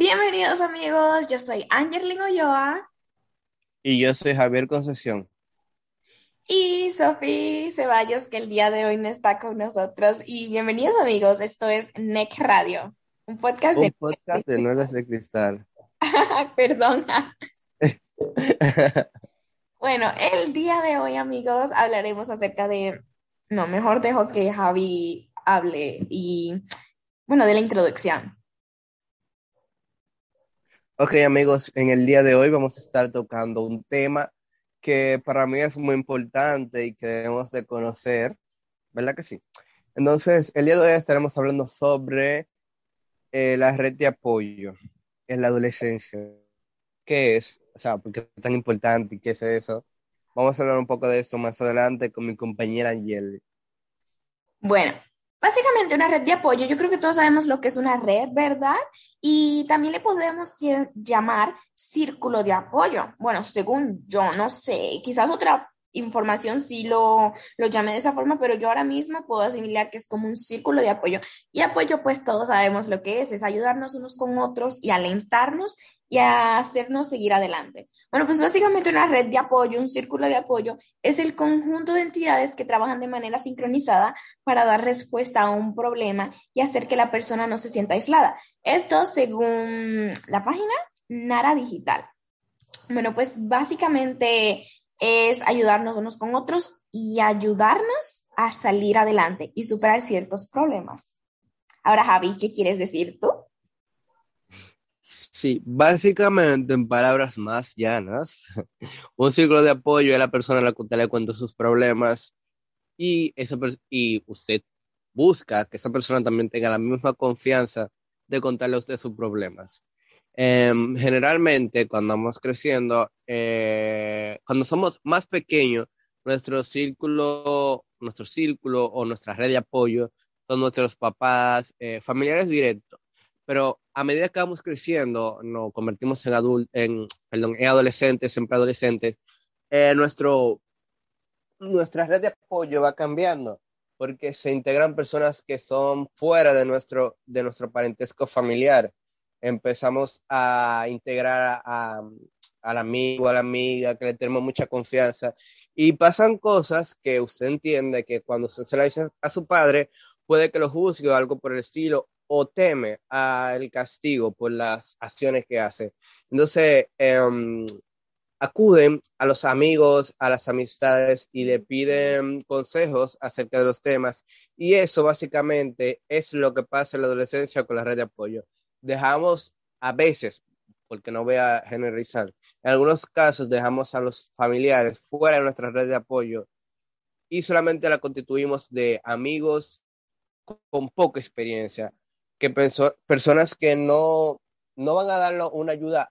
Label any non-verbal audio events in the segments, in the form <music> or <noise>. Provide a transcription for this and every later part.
Bienvenidos amigos, yo soy Angelina Oyoa Y yo soy Javier Concesión. y Sofi Ceballos que el día de hoy no está con nosotros. Y bienvenidos amigos, esto es NEC Radio, un podcast Un de... podcast de Nuelas de Cristal. <laughs> Perdón. <laughs> Bueno, el día de hoy amigos hablaremos acerca de... No, mejor dejo que Javi hable y, bueno, de la introducción. Ok, amigos, en el día de hoy vamos a estar tocando un tema que para mí es muy importante y que debemos de conocer, ¿verdad que sí? Entonces, el día de hoy estaremos hablando sobre eh, la red de apoyo en la adolescencia. ¿Qué es? O sea, ¿por qué es tan importante y qué es eso? Vamos a hablar un poco de esto más adelante con mi compañera Angeli. Bueno, básicamente una red de apoyo, yo creo que todos sabemos lo que es una red, ¿verdad? Y también le podemos llamar círculo de apoyo. Bueno, según yo, no sé, quizás otra información sí lo, lo llame de esa forma, pero yo ahora mismo puedo asimilar que es como un círculo de apoyo. Y apoyo, pues todos sabemos lo que es, es ayudarnos unos con otros y alentarnos y a hacernos seguir adelante. Bueno, pues básicamente una red de apoyo, un círculo de apoyo, es el conjunto de entidades que trabajan de manera sincronizada para dar respuesta a un problema y hacer que la persona no se sienta aislada. Esto según la página Nara Digital. Bueno, pues básicamente es ayudarnos unos con otros y ayudarnos a salir adelante y superar ciertos problemas. Ahora, Javi, ¿qué quieres decir tú? Sí, básicamente en palabras más llanas, <laughs> un círculo de apoyo es la persona a la que usted le cuenta sus problemas y, esa y usted busca que esa persona también tenga la misma confianza de contarle a usted sus problemas. Em, generalmente, cuando vamos creciendo, eh, cuando somos más pequeños, nuestro círculo, nuestro círculo o nuestra red de apoyo son nuestros papás, eh, familiares directos. Pero a medida que vamos creciendo, nos convertimos en adultos, en, perdón, en adolescentes, en preadolescentes, eh, nuestro, nuestra red de apoyo va cambiando porque se integran personas que son fuera de nuestro, de nuestro parentesco familiar. Empezamos a integrar a, al amigo, a la amiga, que le tenemos mucha confianza. Y pasan cosas que usted entiende que cuando se la dice a su padre, puede que lo juzgue o algo por el estilo, o teme al castigo por las acciones que hace. Entonces, em, acuden a los amigos, a las amistades y le piden consejos acerca de los temas. Y eso básicamente es lo que pasa en la adolescencia con la red de apoyo. Dejamos a veces, porque no voy a generalizar, en algunos casos dejamos a los familiares fuera de nuestra red de apoyo y solamente la constituimos de amigos con poca experiencia, que penso- personas que no, no van a darnos una ayuda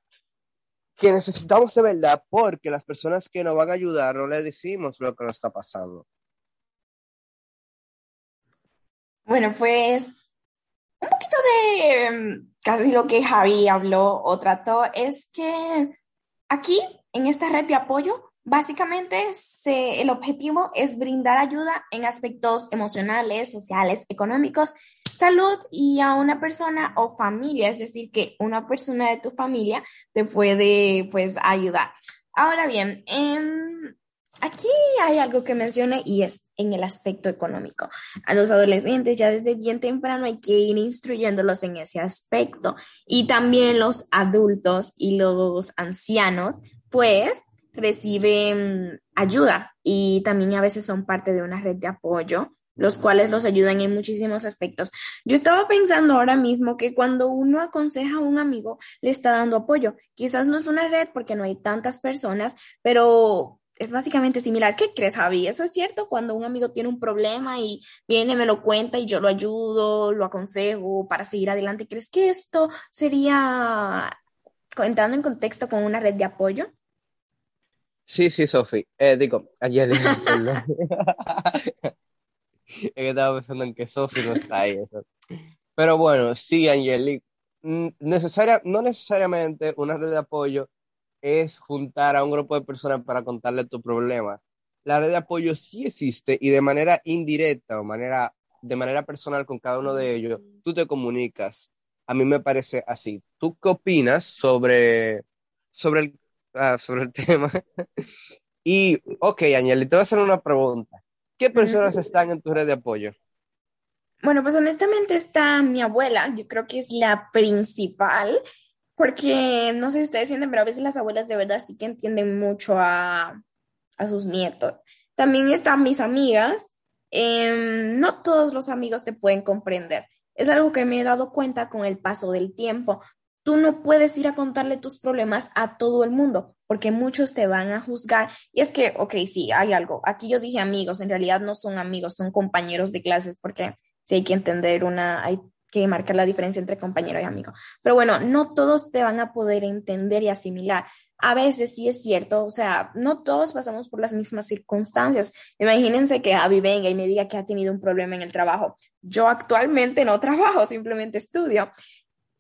que necesitamos de verdad, porque las personas que nos van a ayudar no les decimos lo que nos está pasando. Bueno, pues un poquito de mm, casi lo que Javi habló o trató es que aquí, en esta red de apoyo, básicamente el objetivo es brindar ayuda en aspectos emocionales, sociales, económicos, salud y a una persona o familia, es decir, que una persona de tu familia te puede pues ayudar. Ahora bien, em, aquí hay algo que mencioné y es en el aspecto económico. A los adolescentes ya desde bien temprano hay que ir instruyéndolos en ese aspecto y también los adultos y los ancianos pues reciben ayuda y también a veces son parte de una red de apoyo, los cuales los ayudan en muchísimos aspectos. Yo estaba pensando ahora mismo que cuando uno aconseja a un amigo, le está dando apoyo. Quizás no es una red porque no hay tantas personas, pero es básicamente similar. ¿Qué crees, Javi? ¿Eso es cierto? Cuando un amigo tiene un problema y viene, me lo cuenta y yo lo ayudo, lo aconsejo para seguir adelante, ¿crees que esto sería, entrando en contexto con una red de apoyo? Sí, sí, Sofi. Eh, digo, ayer. <laughs> <laughs> Es que estaba pensando en que Sofi no está ahí. eso. Pero bueno, sí, Angelique. Necesaria, no necesariamente una red de apoyo es juntar a un grupo de personas para contarle tus problemas. La red de apoyo sí existe y de manera indirecta o manera, de manera personal con cada uno de ellos, tú te comunicas a mí me parece así. ¿Tú qué opinas sobre, sobre, el, ah, sobre el <laughs> tema? y, ok, Añeli, te voy a hacer una pregunta. ¿Qué personas están en tu red de apoyo? Bueno, pues honestamente está mi abuela, yo creo que es la principal, porque no sé si ustedes sienten, pero a veces las abuelas de verdad sí que entienden mucho a, a sus nietos. También están mis amigas, em, no todos los amigos te pueden comprender. Es algo que me he dado cuenta con el paso del tiempo. Tú no puedes ir a contarle tus problemas a todo el mundo porque muchos te van a juzgar. Y es que, ok, sí, hay algo. Aquí yo dije amigos, en realidad no son amigos, son compañeros de clases porque sí hay que entender una, hay que marcar la diferencia entre compañero y amigo. Pero bueno, no todos te van a poder entender y asimilar. A veces sí es cierto, o sea, no todos pasamos por las mismas circunstancias. Imagínense que Abby venga y me diga que ha tenido un problema en el trabajo. Yo actualmente no <laughs> trabajo, simplemente estudio.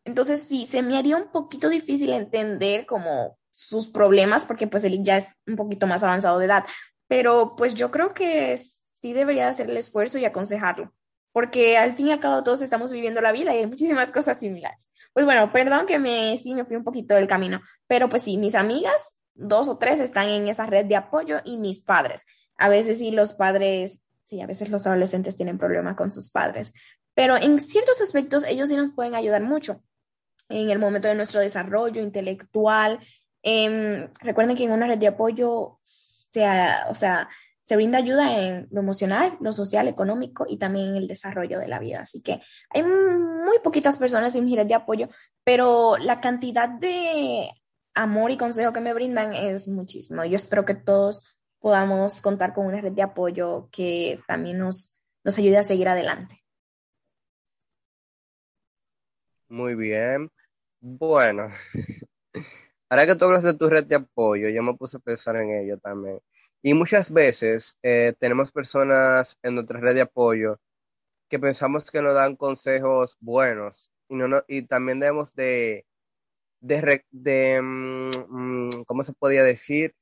Entonces sí, se me haría un poquito difícil entender como sus problemas porque pues él ya es un poquito más avanzado de edad. Pero pues yo creo que sí debería hacer el esfuerzo y aconsejarlo porque al fin y al cabo todos estamos viviendo la vida y hay muchísimas cosas similares. Pues bueno, perdón que me, sí me fui un poquito del camino, pero pues sí, mis amigas, dos o tres están en esa red de apoyo y mis padres. A veces sí los padres, sí, a veces los adolescentes tienen problemas con sus padres, pero en ciertos aspectos ellos sí nos pueden ayudar mucho en el momento de nuestro desarrollo intelectual. Em, recuerden que en una red de apoyo, sea, o sea, se brinda ayuda en lo emocional, lo social, económico y también en el desarrollo de la vida. Así que hay muy poquitas personas en mi red de apoyo, pero la cantidad de amor y consejo que me brindan es muchísimo. Yo espero que todos podamos contar con una red de apoyo que también nos, nos ayude a seguir adelante. Muy bien. Bueno, <laughs> ahora que tú hablas de tu red de apoyo, yo me puse a pensar en ello también. Y muchas veces eh, tenemos personas en nuestra red de apoyo que pensamos que nos dan consejos buenos y, no, y también debemos de, de, mm, mm, ¿cómo se podía decir?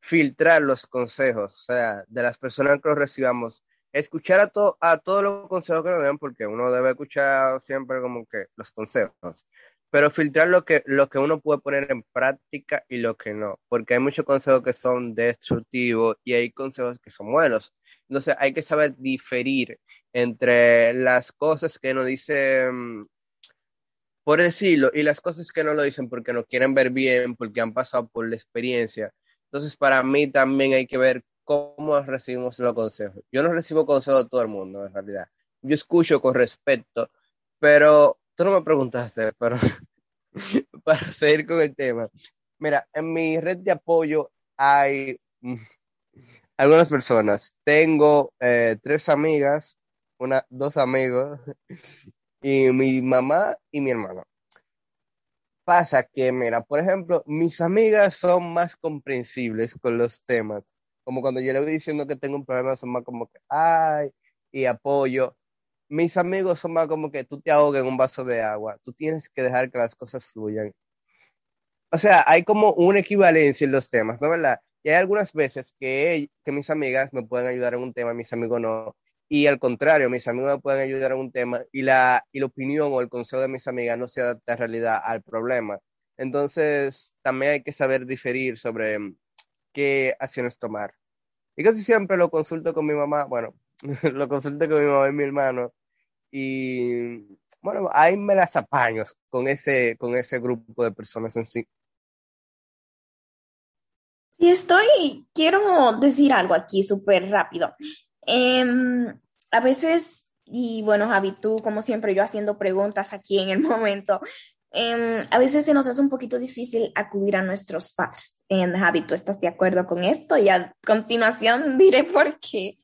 Filtrar los consejos, o sea, de las personas que los recibamos. Escuchar a, to, a todos los consejos que nos den, porque uno debe escuchar siempre como que los consejos, pero filtrar lo que, que uno puede poner en práctica y lo que no, porque hay muchos consejos que son destructivos y hay consejos que son buenos. Entonces hay que saber diferir entre las cosas que nos dicen por decirlo y las cosas que no lo dicen porque no quieren ver bien, porque han pasado por la experiencia. Entonces para mí también hay que ver cómo recibimos los consejos. Yo no recibo consejos de todo el mundo en realidad. Yo escucho con respeto, pero tú no me preguntaste, pero <laughs> para seguir con el tema. Mira, en mi red de apoyo hay mm, algunas personas. Tengo eh, tres amigas, una, dos amigos, <laughs> y mi mamá y mi hermano. Pasa que, mira, por ejemplo, mis amigas son más comprensibles con los temas. Como cuando yo le voy diciendo que tengo un problema, son más como que, ay, y apoyo mis amigos son más como que tú te ahogas en un vaso de agua, tú tienes que dejar que las cosas fluyan. O sea, hay como una equivalencia en los temas, ¿no verdad? Y hay algunas veces que, que mis amigas me pueden ayudar en un tema, mis amigos no. Y al contrario, mis amigos me pueden ayudar en un tema y la, y la opinión o el consejo de mis amigas no se adapta en realidad al problema. Entonces, también hay que saber diferir sobre qué acciones tomar. Y casi siempre lo consulto con mi mamá, bueno, <laughs> lo consulto con mi mamá y mi hermano. Y bueno, ahí me las apaño con ese, con ese grupo de personas en sí. Sí, estoy, quiero decir algo aquí súper rápido. Em, a veces, y bueno, Javi, tú como siempre, yo haciendo preguntas aquí en el <laughs> momento, em, a veces se nos hace un poquito difícil acudir a nuestros padres. En Javi, ¿tú estás de acuerdo con esto? Y a continuación <laughs> diré por qué.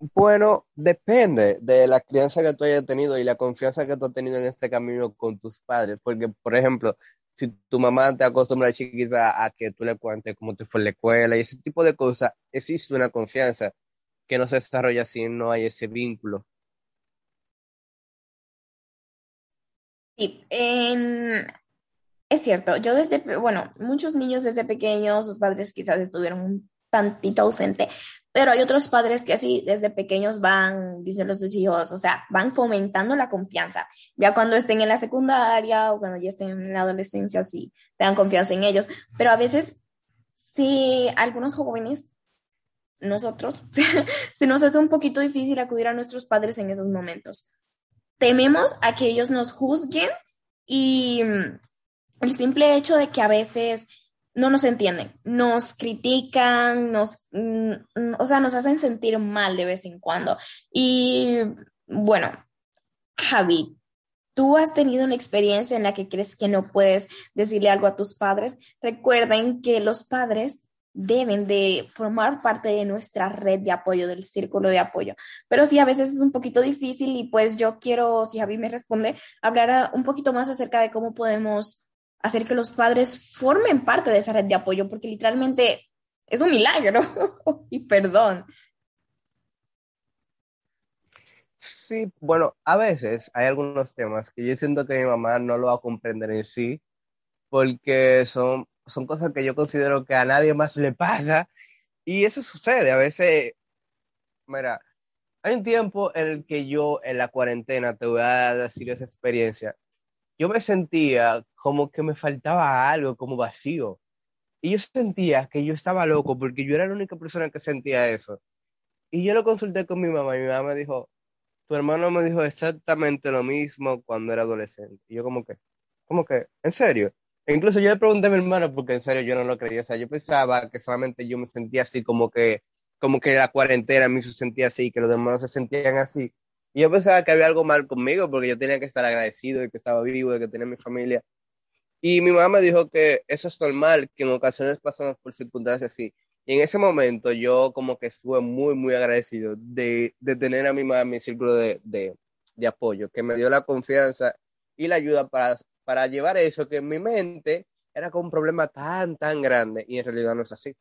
Bueno, depende de la crianza que tú hayas tenido y la confianza que tú has tenido en este camino con tus padres. Porque, por ejemplo, si tu mamá te acostumbra chiquita a que tú le cuentes cómo te fue la escuela y ese tipo de cosas, existe una confianza que no se desarrolla si no hay ese vínculo. Sí, es cierto, yo desde, bueno, muchos niños desde pequeños, sus padres quizás estuvieron un tantito ausente, Pero hay otros padres que así desde pequeños van diciendo a sus hijos, o sea, van fomentando la confianza. Ya cuando estén en la secundaria o cuando ya estén en la adolescencia, sí, te dan confianza en ellos. Pero a veces, sí, algunos jóvenes, nosotros, <laughs> se nos hace un poquito difícil acudir a nuestros padres en esos momentos. Tememos a que ellos nos juzguen y mm, el simple hecho de que a veces no nos entienden, nos critican, nos, mm, o sea, nos hacen sentir mal de vez en cuando. Y bueno, Javi, tú has tenido una experiencia en la que crees que no puedes decirle algo a tus padres. Recuerden que los padres deben de formar parte de nuestra red de apoyo, del círculo de apoyo. Pero sí, a veces es un poquito difícil y pues yo quiero, si Javi me responde, hablar un poquito más acerca de cómo podemos hacer que los padres formen parte de esa red de apoyo, porque literalmente es un milagro. <laughs> y perdón. Sí, bueno, a veces hay algunos temas que yo siento que mi mamá no lo va a comprender en sí, porque son, son cosas que yo considero que a nadie más le pasa, y eso sucede. A veces, mira, hay un tiempo en el que yo en la cuarentena, te voy a decir esa experiencia, yo me sentía como que me faltaba algo, como vacío. Y yo sentía que yo estaba loco porque yo era la única persona que sentía eso. Y yo lo consulté con mi mamá y mi mamá me dijo, tu hermano me dijo exactamente lo mismo cuando era adolescente. Y yo como que, como que, ¿en serio? E incluso yo le pregunté a mi hermano porque en serio yo no lo creía. O sea, yo pensaba que solamente yo me sentía así como que, como que la cuarentena me hizo sentir así, que los demás se sentían así. Y yo pensaba que había algo mal conmigo porque yo tenía que estar agradecido de que estaba vivo, de que tenía mi familia. Y mi mamá me dijo que eso es normal, que en ocasiones pasamos por circunstancias así. Y en ese momento yo como que estuve muy, muy agradecido de, de tener a mi mamá en mi círculo de, de, de, apoyo, que me dio la confianza y la ayuda para, para llevar eso que en mi mente era como un problema tan, tan grande y en realidad no es así.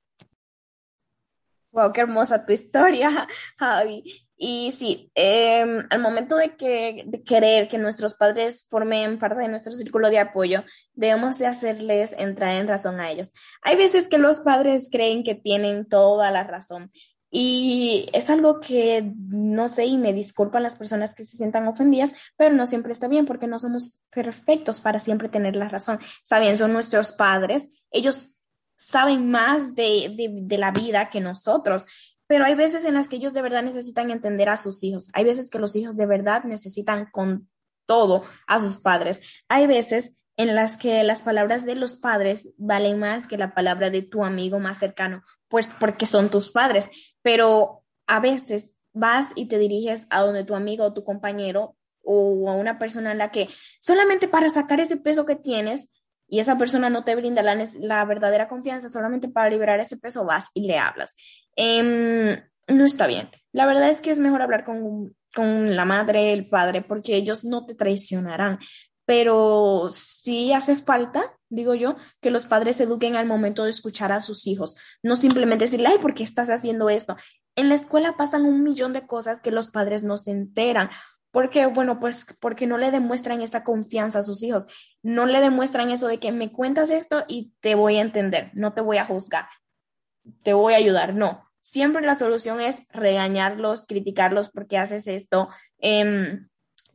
Wow, qué hermosa tu historia, <laughs> Javi. Y sí, em, al momento de, que, de querer que nuestros padres formen parte de nuestro círculo de apoyo, debemos de hacerles entrar en razón a ellos. Hay veces que los padres creen que tienen toda la razón y es algo que no sé y me disculpan las personas que se sientan ofendidas, pero no siempre está bien porque no somos perfectos para siempre tener la razón. Está bien, son nuestros padres, ellos saben más de, de, de la vida que nosotros pero hay veces en las que ellos de verdad necesitan entender a sus hijos. Hay veces que los hijos de verdad necesitan con todo a sus padres. Hay veces en las que las palabras de los padres valen más que la palabra de tu amigo más cercano, pues porque son tus padres. Pero a veces vas y te diriges a donde tu amigo o tu compañero o a una persona en la que solamente para sacar ese peso que tienes y esa persona no te brinda la, la, verdadera confianza, solamente para liberar ese peso vas y le hablas. Eh, no está bien. La verdad es que es mejor hablar con, con la madre, el padre, porque ellos no te traicionarán. Pero sí hace falta, digo yo, que los padres eduquen al momento de escuchar a sus hijos. No simplemente decirle, ay, ¿por qué estás haciendo esto? En la escuela pasan un millón de cosas que los padres no se enteran porque, bueno, pues porque no le demuestran esa confianza a sus hijos. No le demuestran eso de que me cuentas esto y te voy a entender, no te voy a juzgar, te voy a ayudar. No, siempre la solución es regañarlos, criticarlos porque haces esto, eh,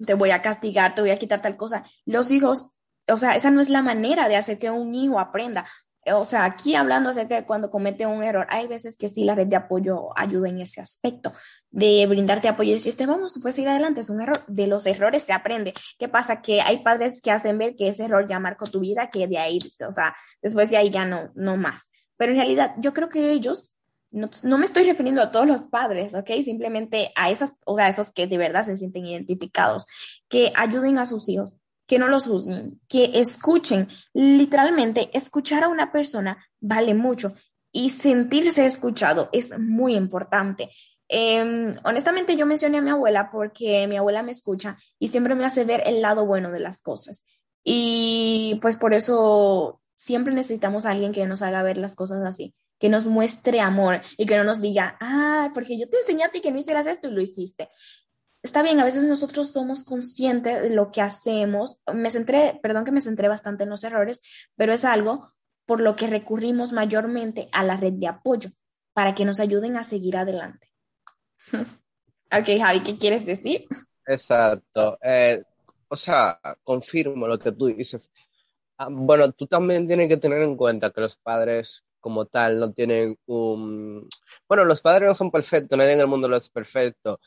te voy a castigar, te voy a quitar tal cosa. Los hijos, o sea, esa no es la manera de hacer que un hijo aprenda o sea, aquí hablando acerca de cuando comete un error, hay veces que sí la red de apoyo ayuda en ese aspecto, de brindarte apoyo y decirte, vamos, tú puedes ir adelante, es un error, de los errores se aprende. ¿Qué pasa? Que hay padres que hacen ver que ese error ya marcó tu vida, que de ahí, o sea, después de ahí ya no, no más. Pero en realidad, yo creo que ellos, no, no me estoy refiriendo a todos los padres, ¿ok? Simplemente a esas, o sea, esos que de verdad se sienten identificados, que ayuden a sus hijos que no los juzguen, que escuchen. Literalmente, escuchar a una persona vale mucho y sentirse escuchado es muy importante. Eh, honestamente, yo mencioné a mi abuela porque mi abuela me escucha y siempre me hace ver el lado bueno de las cosas. Y pues por eso siempre necesitamos alguien que nos haga ver las cosas así, que nos muestre amor y que no nos diga, ah, porque yo te enseñé a ti que no hicieras esto y lo hiciste está bien, a veces nosotros somos conscientes de lo que hacemos. Me centré, perdón que me centré bastante en los errores, pero es algo por lo que recurrimos mayormente a la red de apoyo. para que nos ayuden a seguir adelante. <laughs> ok, Javi, ¿qué quieres decir? Exacto. Eh, o sea, confirmo lo que tú dices. Ah, bueno, tú también tienes que tener en cuenta que los padres como tal no tienen un... Bueno, los padres no son perfectos, nadie en el mundo lo es perfecto.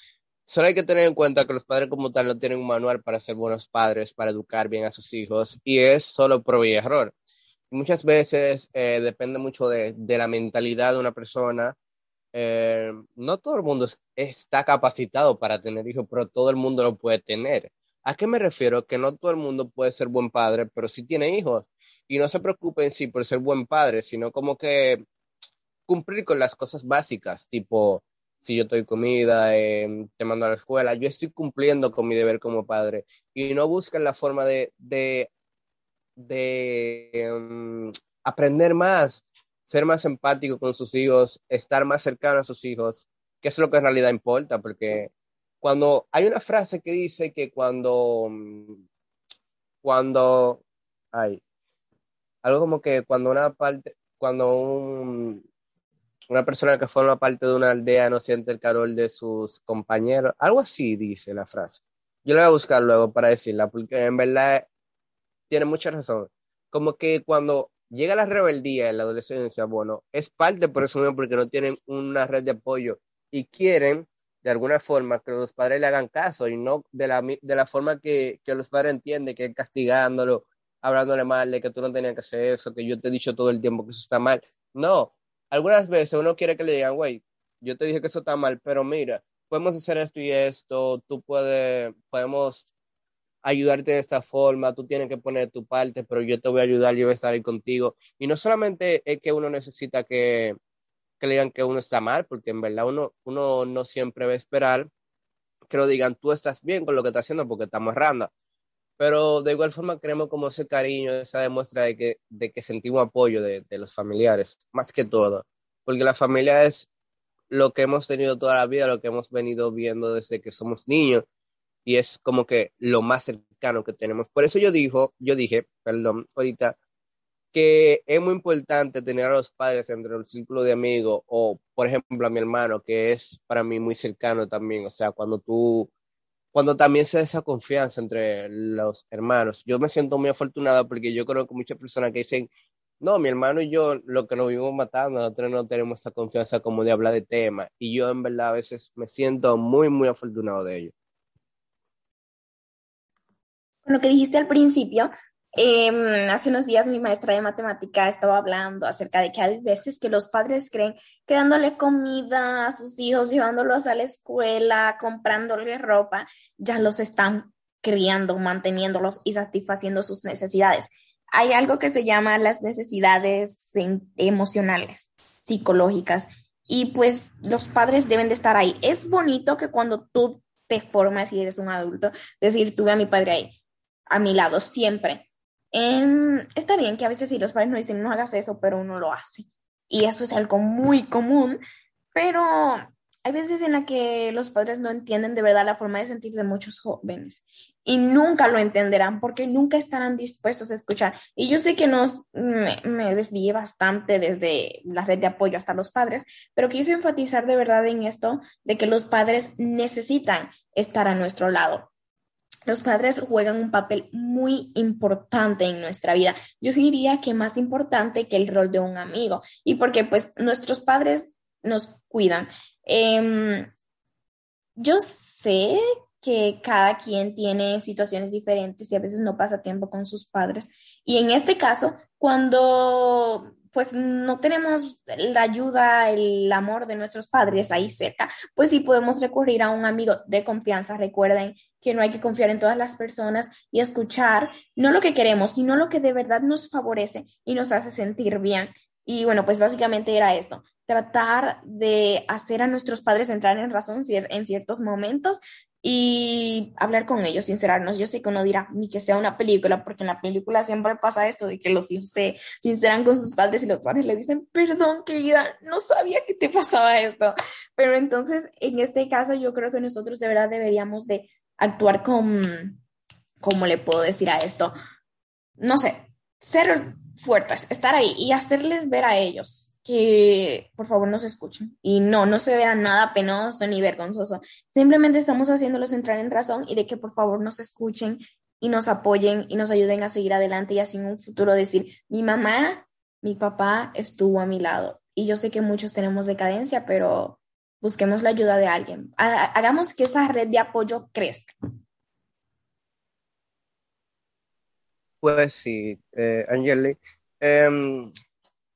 Solo hay que tener en cuenta que los padres como tal no tienen un manual para ser buenos padres, para educar bien a sus hijos, y es solo prueba y error. Muchas veces eh, depende mucho de, de, la mentalidad de una persona. Eh, no todo el mundo está capacitado para tener hijos, pero todo el mundo lo puede tener. ¿A qué me refiero? Que no todo el mundo puede ser buen padre, pero sí tiene hijos. Y no se preocupen sí por ser buen padre, sino como que cumplir con las cosas básicas, tipo, si yo estoy comida, eh, te mando a la escuela, yo estoy cumpliendo con mi deber como padre. Y no buscan la forma de, de, de um, aprender más, ser más empático con sus hijos, estar más cercano a sus hijos, que es lo que en realidad importa, porque cuando hay una frase que dice que cuando, cuando, hay algo como que cuando una parte, cuando un, una persona que forma parte de una aldea no siente el calor de sus compañeros, algo así dice la frase. Yo la voy a buscar luego para decirla, porque en verdad tiene mucha razón. Como que cuando llega la rebeldía en la adolescencia, bueno, es parte por eso mismo, porque no tienen una red de apoyo y quieren de alguna forma que los padres le hagan caso y no de la, de la forma que, que los padres entienden, que castigándolo, hablándole mal de que tú no tenías que hacer eso, que yo te he dicho todo el tiempo que eso está mal. No, algunas veces uno quiere que le digan, güey, yo te dije que eso está mal, pero mira, podemos hacer esto y esto, tú puedes, podemos ayudarte de esta forma, tú tienes que poner tu parte, pero yo te voy a ayudar, yo voy a estar ahí contigo. Y no solamente es que uno necesita que, que le digan que uno está mal, porque en verdad uno, uno no siempre va a esperar que lo digan, tú estás bien con lo que estás haciendo porque estamos errando. Pero de igual forma queremos como ese cariño, esa demuestra de que, de que sentimos apoyo de, de los familiares, más que todo. Porque la familia es lo que hemos tenido toda la vida, lo que hemos venido viendo desde que somos niños, y es como que lo más cercano que tenemos. Por eso yo dijo, yo dije, perdón, ahorita, que es muy importante tener a los padres dentro del círculo de amigos o, por ejemplo, a mi hermano, que es para mí muy cercano también. O sea, cuando tú, cuando también se da esa confianza entre los hermanos. Yo me siento muy afortunado porque yo conozco muchas personas que dicen, no, mi hermano y yo, lo que nos vivimos matando, nosotros no tenemos esa confianza como de hablar de temas. Y yo en verdad a veces me siento muy, muy afortunado de ello. Lo que dijiste al principio, eh, hace unos días mi maestra de matemática estaba hablando acerca de que hay veces que los padres creen que dándole comida a sus hijos, llevándolos a la escuela, comprándole ropa, ya los están criando, manteniéndolos y satisfaciendo sus necesidades. Hay algo que se llama las necesidades emocionales, psicológicas, y pues los padres deben de estar ahí. Es bonito que cuando tú te formas y eres un adulto, decir, tuve a mi padre ahí, a mi lado, siempre está bien que a veces si los padres no dicen no hagas eso, pero uno lo hace. Y eso es algo muy común, pero hay veces en la que los padres no entienden de verdad la forma de sentir de muchos jóvenes y nunca lo entenderán porque nunca estarán dispuestos a escuchar. Y yo sé que nos, me, me desvié bastante desde la red de apoyo hasta los padres, pero quise enfatizar de verdad en esto de que los padres necesitan estar a nuestro lado los padres juegan un papel muy importante en nuestra vida. Yo diría que más importante que el rol de un amigo. Y porque pues nuestros padres nos cuidan. Eh, yo sé que cada quien tiene situaciones diferentes y a veces no pasa tiempo con sus padres. Y en este caso, cuando pues no tenemos la ayuda, el amor de nuestros padres ahí cerca, pues sí podemos recurrir a un amigo de confianza. Recuerden que no hay que confiar en todas las personas y escuchar no lo que queremos, sino lo que de verdad nos favorece y nos hace sentir bien. Y bueno, pues básicamente era esto, tratar de hacer a nuestros padres entrar en razón en ciertos momentos y hablar con ellos, sincerarnos. Yo sé que uno dirá, ni que sea una película, porque en la película siempre pasa esto de que los hijos se sinceran con sus padres y los padres le dicen, perdón, querida, no sabía que te pasaba esto. Pero entonces, en este caso, yo creo que nosotros de verdad deberíamos de actuar con, ¿cómo le puedo decir a esto? No sé, ser fuertes, estar ahí y hacerles ver a ellos que por favor nos escuchen. Y no, no se vea nada penoso ni vergonzoso. Simplemente estamos haciéndolos entrar en razón y de que por favor nos escuchen y nos apoyen y nos ayuden a seguir adelante y así en un futuro decir, mi mamá, mi papá estuvo a mi lado. Y yo sé que muchos tenemos decadencia, pero busquemos la ayuda de alguien. Hagamos que esa red de apoyo crezca. Pues sí, eh, Angeli. Em,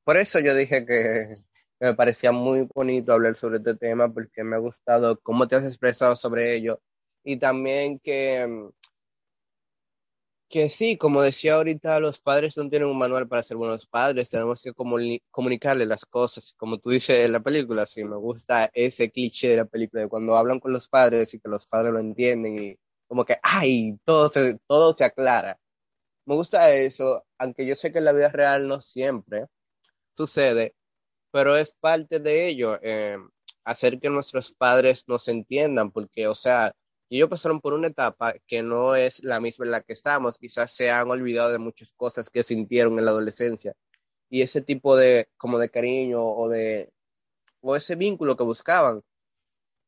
por eso yo dije que me parecía muy bonito hablar sobre este tema porque me ha gustado cómo te has expresado sobre ello. Y también que, que sí, como decía ahorita, los padres no tienen un manual para ser buenos padres, tenemos que comunicarle las cosas, como tú dices en la película, sí, me gusta ese cliché de la película, de cuando hablan con los padres y que los padres lo entienden y como que, ay, todo se, todo se aclara. Me gusta eso, aunque yo sé que en la vida real no siempre, sucede, pero es parte de ello, eh, hacer que nuestros padres nos entiendan, porque, o sea, ellos pasaron por una etapa que no es la misma en la que estamos, quizás se han olvidado de muchas cosas que sintieron en la adolescencia, y ese tipo de, como de cariño o de, o ese vínculo que buscaban.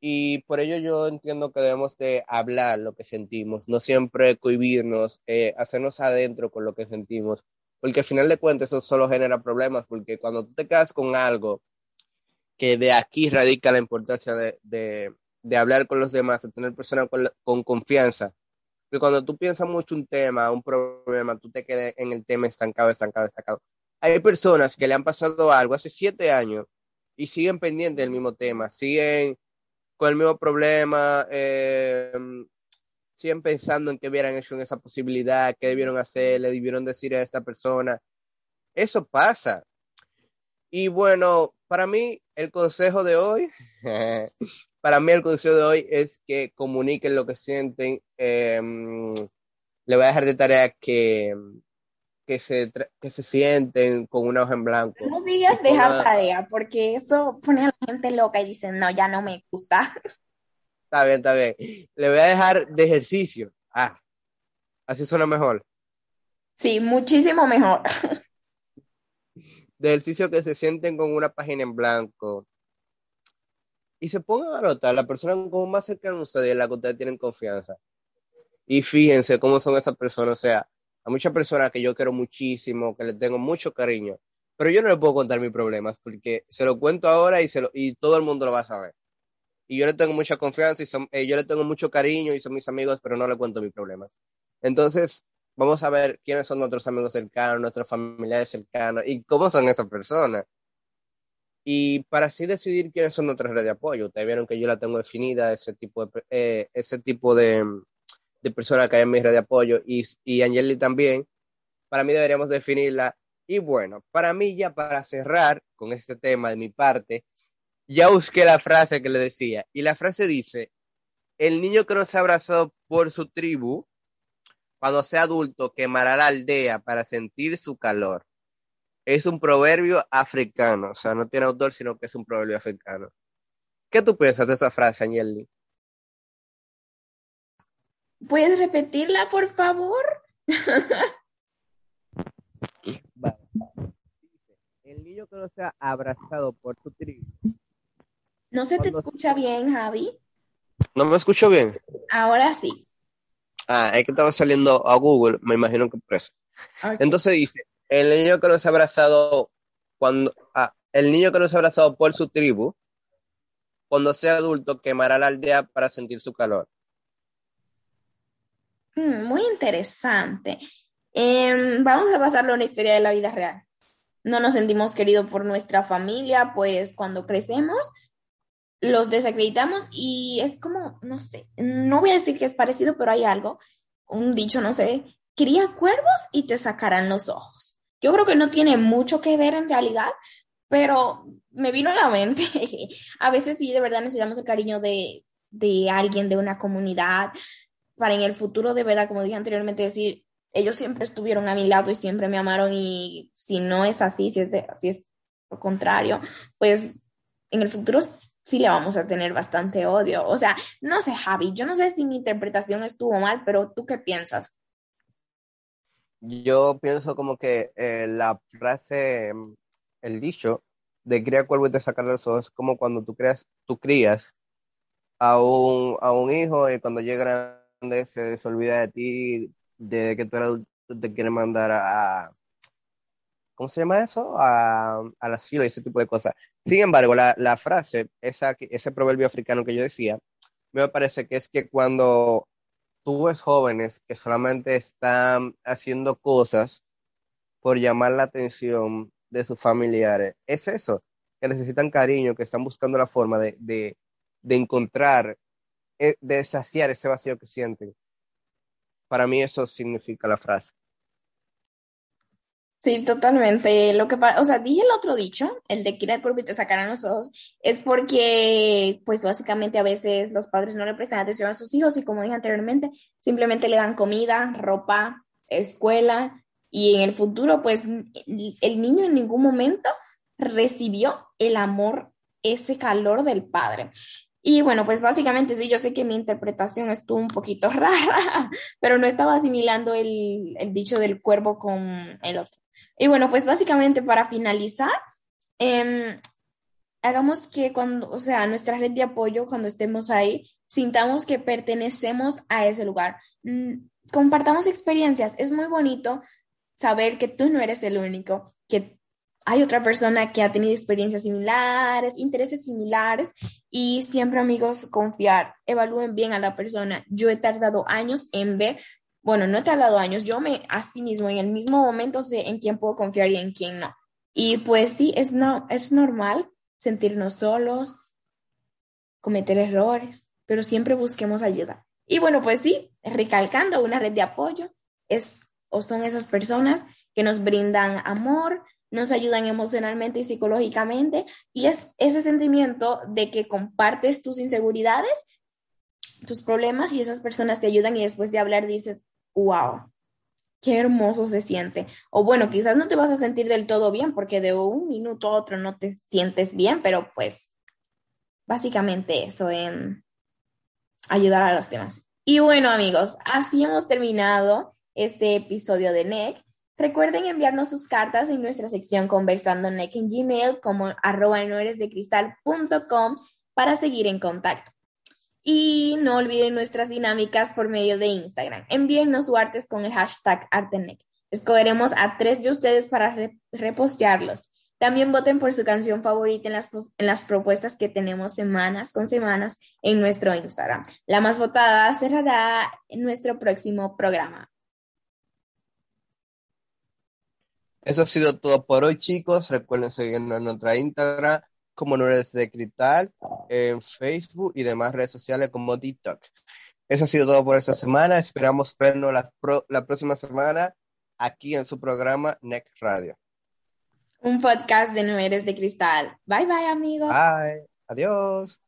Y por ello yo entiendo que debemos de hablar lo que sentimos, no siempre cohibirnos, eh, hacernos adentro con lo que sentimos, porque al final de cuentas eso solo genera problemas, porque cuando tú te quedas con algo, que de aquí radica la importancia de, de, hablar con los demás, de tener personas con, con, confianza, porque cuando tú piensas mucho un tema, un problema, tú te quedas en el tema estancado, estancado, estancado. Hay personas que le han pasado algo hace siete años y siguen pendientes del mismo tema, siguen con el mismo problema, eh, siguen pensando en qué hubieran hecho en esa posibilidad, qué debieron hacer, le debieron decir a esta persona. Eso pasa. Y bueno, para mí el consejo de hoy, <laughs> para mí el consejo de hoy es que comuniquen lo que sienten. Eh, le voy a dejar de tarea que, que, se, que se sienten con una hoja en blanco. No digas dejar tarea, porque eso pone a la gente loca y dicen, no, ya no me gusta. <laughs> Está bien, está bien. Le voy a dejar de ejercicio. Ah, así suena mejor. Sí, muchísimo mejor. De ejercicio que se sienten con una página en blanco. Y se pongan a notar la persona como más cercana a ustedes, la que ustedes tienen confianza. Y fíjense cómo son esas personas. O sea, a muchas personas que yo quiero muchísimo, que les tengo mucho cariño, pero yo no les puedo contar mis problemas porque se lo cuento ahora y, se lo, y todo el mundo lo va a saber y yo le tengo mucha confianza y son, eh, yo le tengo mucho cariño y son mis amigos, pero no le cuento mis problemas. Entonces, vamos a ver quiénes son nuestros amigos cercanos, nuestros familiares cercanos y cómo son esas personas. Y para así decidir quiénes son nuestras redes de apoyo. Ustedes vieron que yo la tengo definida, ese tipo de, eh, ese tipo de, de personas que hay en mi red de apoyo y, y Angeli también. Para mí deberíamos definirla. Y bueno, para mí ya para cerrar con este tema de mi parte, ya busqué la frase que le decía. Y la frase dice, el niño que no se ha abrazado por su tribu, cuando sea adulto, quemará la aldea para sentir su calor. Es un proverbio africano, o sea, no tiene autor, sino que es un proverbio africano. ¿Qué tú piensas de esa frase, Angeli? ¿Puedes repetirla, por favor? <laughs> El niño que no se ha abrazado por su tribu, no se te escucha bien, Javi. ¿No me escucho bien? Ahora sí. Ah, es que estaba saliendo a Google, me imagino que por eso. Entonces dice, el niño que no se ha abrazado cuando ah, el niño que no se ha abrazado por su tribu, cuando sea adulto quemará la aldea para sentir su calor. Mm, muy interesante. Em, vamos a pasarlo a una historia de la vida real. No nos sentimos queridos por nuestra familia, pues cuando crecemos los desacreditamos y es como, no sé, no voy a decir que es parecido, pero hay algo, un dicho, no sé, cría cuervos y te sacarán los ojos. Yo creo que no tiene mucho que ver en realidad, pero me vino a la mente. <laughs> a veces sí, de verdad necesitamos el cariño de, de alguien, de una comunidad, para en el futuro, de verdad, como dije anteriormente, decir, ellos siempre estuvieron a mi lado y siempre me amaron y si no es así, si es, de, si es lo contrario, pues en el futuro sí le vamos a tener bastante odio. O sea, no sé, Javi, yo no sé si mi interpretación estuvo mal, pero ¿tú qué piensas? Yo pienso como que eh, la frase, el dicho, de criar cuervo y te sacar los ojos, es como cuando tú creas, tú crías a un, a un hijo y cuando llega grande se, se olvida de ti, de que tú eres adulto, te quiere mandar a, ¿cómo se llama eso? A, al asilo y ese tipo de cosas. Sin embargo, la, la frase, esa, ese proverbio africano que yo decía, me parece que es que cuando tú ves jóvenes que solamente están haciendo cosas por llamar la atención de sus familiares, es eso, que necesitan cariño, que están buscando la forma de, de, de encontrar, eh, de saciar ese vacío que sienten. Para mí eso significa la frase. Sí, totalmente. Lo que pasa, o sea, dije el otro dicho, el de que ir al cuerpo y te sacarán los ojos, es porque, pues básicamente a veces los padres no le prestan atención a sus hijos y como dije anteriormente, simplemente le dan comida, ropa, escuela y en el futuro, pues el niño en ningún momento recibió el amor, ese calor del padre. Y bueno, pues básicamente sí, yo sé que mi interpretación estuvo un poquito <laughs> rara, pero no estaba asimilando el, el dicho del cuervo con el otro. Y bueno, pues básicamente para finalizar, eh, hagamos que cuando, o sea, nuestra red de apoyo, cuando estemos ahí, sintamos que pertenecemos a ese lugar. Mm, compartamos experiencias. Es muy bonito saber que tú no eres el único, que hay otra persona que ha tenido experiencias similares, intereses similares y siempre amigos confiar, evalúen bien a la persona. Yo he tardado años en ver bueno, no he tardado años, yo me, a sí mismo, en el mismo momento sé en quién puedo confiar y en quién no. Y pues sí, es, no, es normal sentirnos solos, cometer errores, pero siempre busquemos ayuda. Y bueno, pues sí, recalcando una red de apoyo es o son esas personas que nos brindan amor, nos ayudan emocionalmente y psicológicamente y es ese sentimiento de que compartes tus inseguridades, tus problemas y esas personas te ayudan y después de hablar dices, wow, qué hermoso se siente. O bueno, quizás no te vas a sentir del todo bien porque de un minuto a otro no te sientes bien, pero pues básicamente eso en ayudar a los demás. Y bueno amigos, así hemos terminado este episodio de NEC. Recuerden enviarnos sus cartas en nuestra sección Conversando NEC en Gmail como arroba no de cristal.com para seguir en contacto. Y no olviden nuestras dinámicas por medio de Instagram. Envíennos su artes con el hashtag Artenec. Escogeremos a tres de ustedes para repostearlos. También voten por su canción favorita en las, en las propuestas que tenemos semanas con semanas en nuestro Instagram. La más votada cerrará en nuestro próximo programa. Eso ha sido todo por hoy, chicos. Recuerden seguirnos en nuestra Instagram como no eres de Cristal, en Facebook y demás redes sociales como TikTok. Eso ha sido todo por esta semana. Esperamos vernos la, la próxima semana aquí en su programa Next Radio. Un podcast de No Eres de Cristal. Bye bye, amigos. Bye. Adiós.